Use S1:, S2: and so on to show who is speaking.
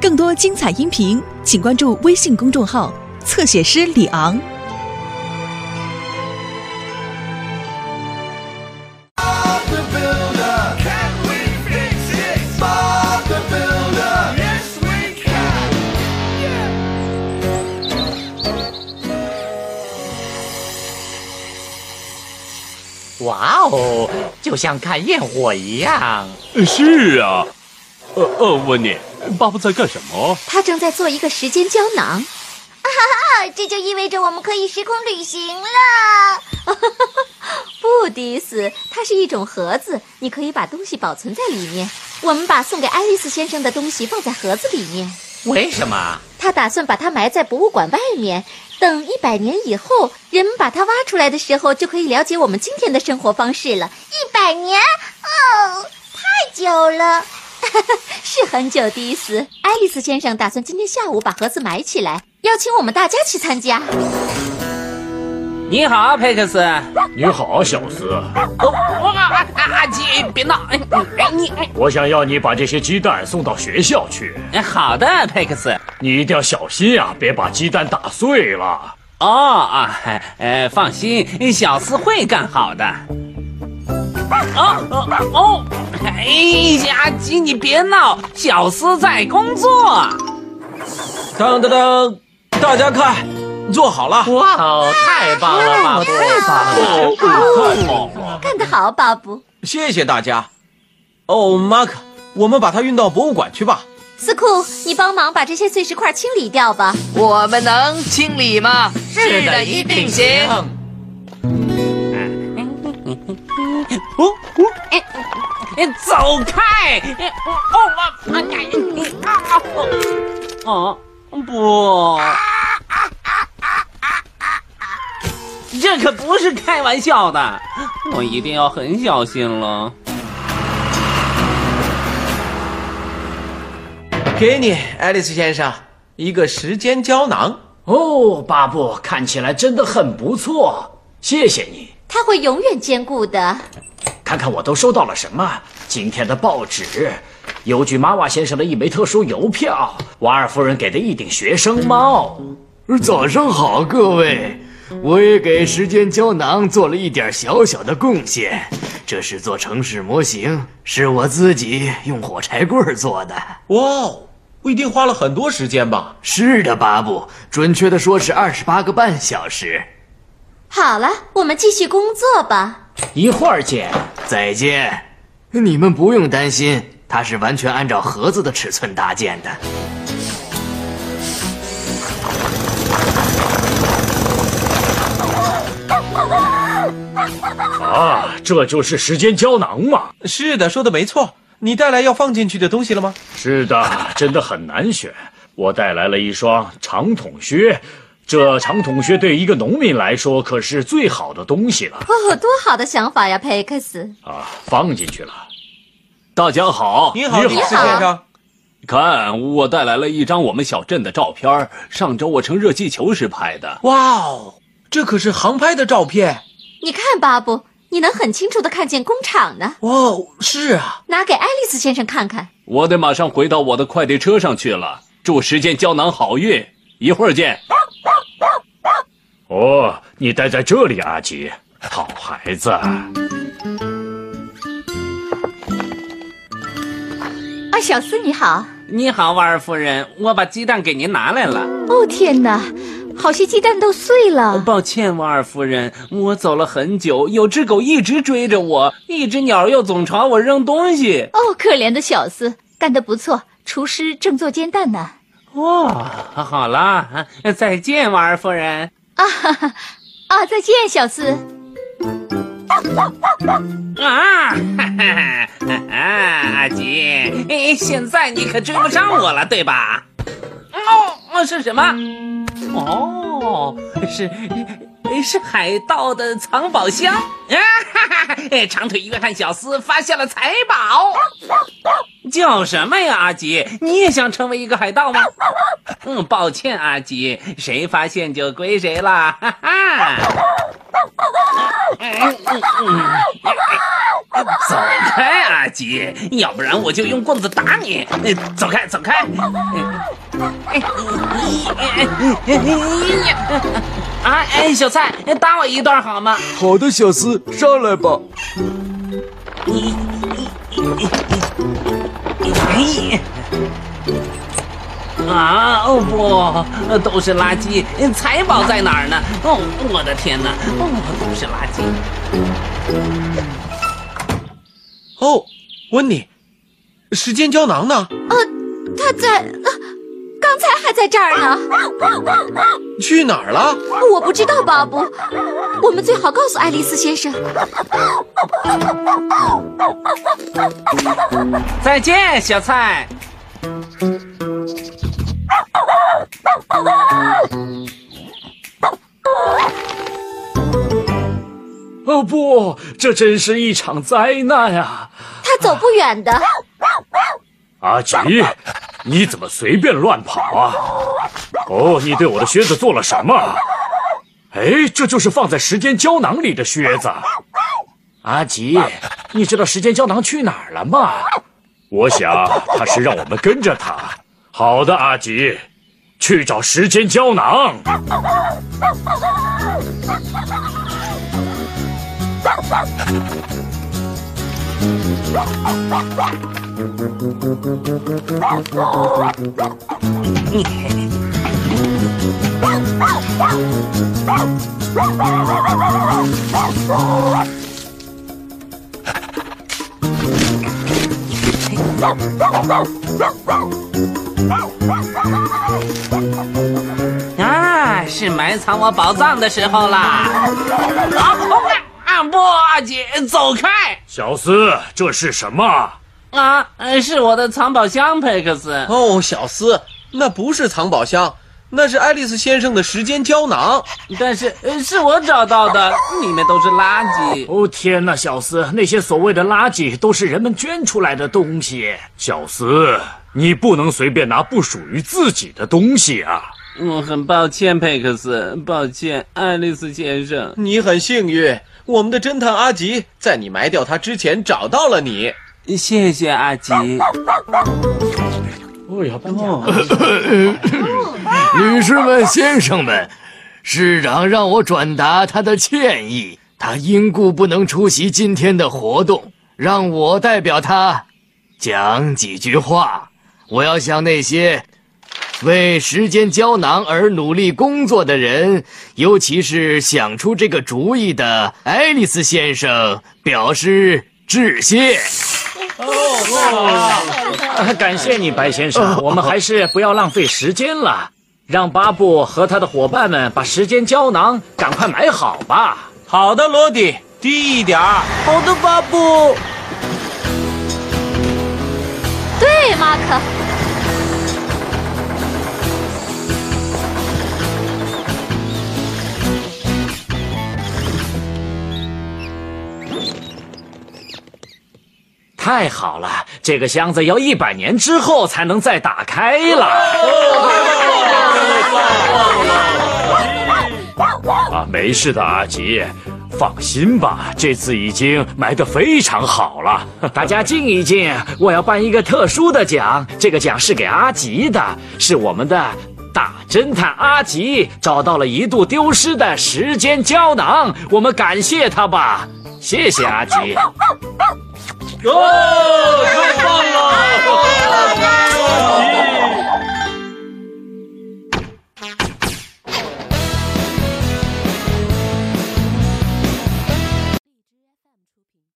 S1: 更多精彩音频，请关注微信公众号侧写师李昂。
S2: 哇哦，就像看焰火一样，
S3: 是啊。呃呃，问你，巴布在干什么？
S4: 他正在做一个时间胶囊。
S5: 啊，这就意味着我们可以时空旅行了。
S4: 不，迪斯，它是一种盒子，你可以把东西保存在里面。我们把送给爱丽丝先生的东西放在盒子里面。
S2: 为什么？
S4: 他打算把它埋在博物馆外面，等一百年以后，人们把它挖出来的时候，就可以了解我们今天的生活方式了。
S5: 一百年哦，太久了。
S4: 是很久，的意思。爱丽丝先生打算今天下午把盒子埋起来，邀请我们大家去参加。
S2: 你好，佩克斯。
S6: 你好，小斯，
S2: 哦，我啊啊阿基，别闹！哎哎你哎
S6: 我想要你把这些鸡蛋送到学校去，
S2: 哎好的，佩克斯。
S6: 你一定要小心呀、别把鸡蛋打碎了。
S2: 哦啊，呃，放心，小斯会干好的。哦哦哦！哎呀，阿吉，你别闹，小斯在工作。
S7: 当当当，大家看，做好了。
S2: 哇哦，太棒了，巴布！
S4: 太棒了，
S7: 哦，太棒了！
S4: 干得好，巴布。
S7: 谢谢大家。哦，马克，我们把它运到博物馆去吧。
S4: 斯库，你帮忙把这些碎石块清理掉吧。
S8: 我们能清理吗？是的，一定行。
S2: 哦哦，哎哎，走开！哎哦啊啊啊！哦不，这可不是开玩笑的，我一定要很小心了。
S7: 给你，爱丽丝先生，一个时间胶囊。
S6: 哦，巴布看起来真的很不错，谢谢你。
S4: 它会永远坚固的。
S6: 看看我都收到了什么？今天的报纸，邮局马瓦先生的一枚特殊邮票，瓦尔夫人给的一顶学生帽。
S9: 早上好，各位！我也给时间胶囊做了一点小小的贡献。这是做城市模型，是我自己用火柴棍做的。
S7: 哇哦，一定花了很多时间吧？
S9: 是的，巴布，准确的说是二十八个半小时。
S4: 好了，我们继续工作吧。
S6: 一会儿见。
S9: 再见。你们不用担心，它是完全按照盒子的尺寸搭建的。
S6: 啊，这就是时间胶囊吗？
S7: 是的，说的没错。你带来要放进去的东西了吗？
S6: 是的，真的很难选。我带来了一双长筒靴，这长筒靴对一个农民来说可是最好的东西了
S4: 哦，多好的想法呀，佩克斯！
S6: 啊！放进去了。
S3: 大家好，
S7: 你好，
S6: 你好
S7: 先生。
S3: 看，我带来了一张我们小镇的照片，上周我乘热气球时拍的。
S7: 哇哦，这可是航拍的照片。
S4: 你看，巴布，你能很清楚的看见工厂呢。
S7: 哦，是啊。
S4: 拿给爱丽丝先生看看。
S3: 我得马上回到我的快递车上去了。祝时间胶囊好运，一会儿见。
S6: 哦，你待在这里，阿吉，好孩子。
S4: 啊，小斯你好。
S2: 你好，瓦尔夫人，我把鸡蛋给您拿来了。
S4: 哦天哪，好些鸡蛋都碎了。
S2: 抱歉，瓦尔夫人，我走了很久，有只狗一直追着我，一只鸟又总朝我扔东西。
S4: 哦，可怜的小斯，干得不错。厨师正做煎蛋呢。
S2: 哇，好了，再见，瓦尔夫人。
S4: 啊哈哈，啊，再见，小斯。
S2: 啊，哈哈哈哈！阿吉，现在你可追不上我了，对吧？哦，是什么？哦，是是海盗的藏宝箱啊！哈哈哈！长腿约翰小斯发现了财宝。叫什么呀，阿吉？你也想成为一个海盗吗？嗯，抱歉，阿吉，谁发现就归谁啦。哈哈。嗯嗯嗯。走开，阿吉，要不然我就用棍子打你！呃走开，走开！啊，哎，小蔡，打我一段好吗？
S7: 好的，小斯，上来吧。
S2: 哎啊，哦不，都是垃圾，财宝在哪儿呢？哦，我的天哪，哦，都是垃圾。
S10: 哦，温妮，时间胶囊呢？
S4: 呃，它在，呃刚才还在这儿呢。
S10: 去哪儿了？
S4: 我不知道，巴布。我们最好告诉爱丽丝先生。
S2: 再见，小蔡。
S6: 这真是一场灾难啊！
S4: 他走不远的。
S6: 阿吉，你怎么随便乱跑啊？哦，你对我的靴子做了什么？哎，这就是放在时间胶囊里的靴子。阿吉，你知道时间胶囊去哪儿了吗？我想他是让我们跟着他。好的，阿吉，去找时间胶囊。
S2: 啊，是埋藏我宝藏的时候啦！啊啊不，阿吉，走开！
S6: 小斯，这是什么？
S2: 啊，呃是我的藏宝箱，佩克斯。
S10: 哦，小斯，那不是藏宝箱，那是爱丽丝先生的时间胶囊。
S2: 但是呃是我找到的，里面都是垃圾。
S6: 哦天哪，小斯，那些所谓的垃圾都是人们捐出来的东西。小斯，你不能随便拿不属于自己的东西啊！
S2: 我很抱歉，佩克斯，抱歉，爱丽丝先生。
S10: 你很幸运，我们的侦探阿吉在你埋掉他之前找到了你。
S2: 谢谢阿吉。
S6: 哦要，搬家了。
S9: 女士们、先生们，市长让我转达他的歉意，他因故不能出席今天的活动，让我代表他讲几句话。我要向那些为时间胶囊而努力工作的人，尤其是想出这个主意的爱丽丝先生表示致谢。
S6: 哦，感谢你，白先生。我们还是不要浪费时间了，让巴布和他的伙伴们把时间胶囊赶快买好吧。
S10: 好的，罗迪，低一点儿。好的，巴布。
S4: 对，马可。
S6: 太好了，这个箱子要一百年之后才能再打开了。啊，没事的，阿吉，放心吧，这次已经埋得非常好了。大家静一静，我要颁一个特殊的奖，这个奖是给阿吉的，是我们的大侦探阿吉找到了一度丢失的时间胶囊，我们感谢他吧，谢谢阿吉。
S10: 哦太棒了！恭喜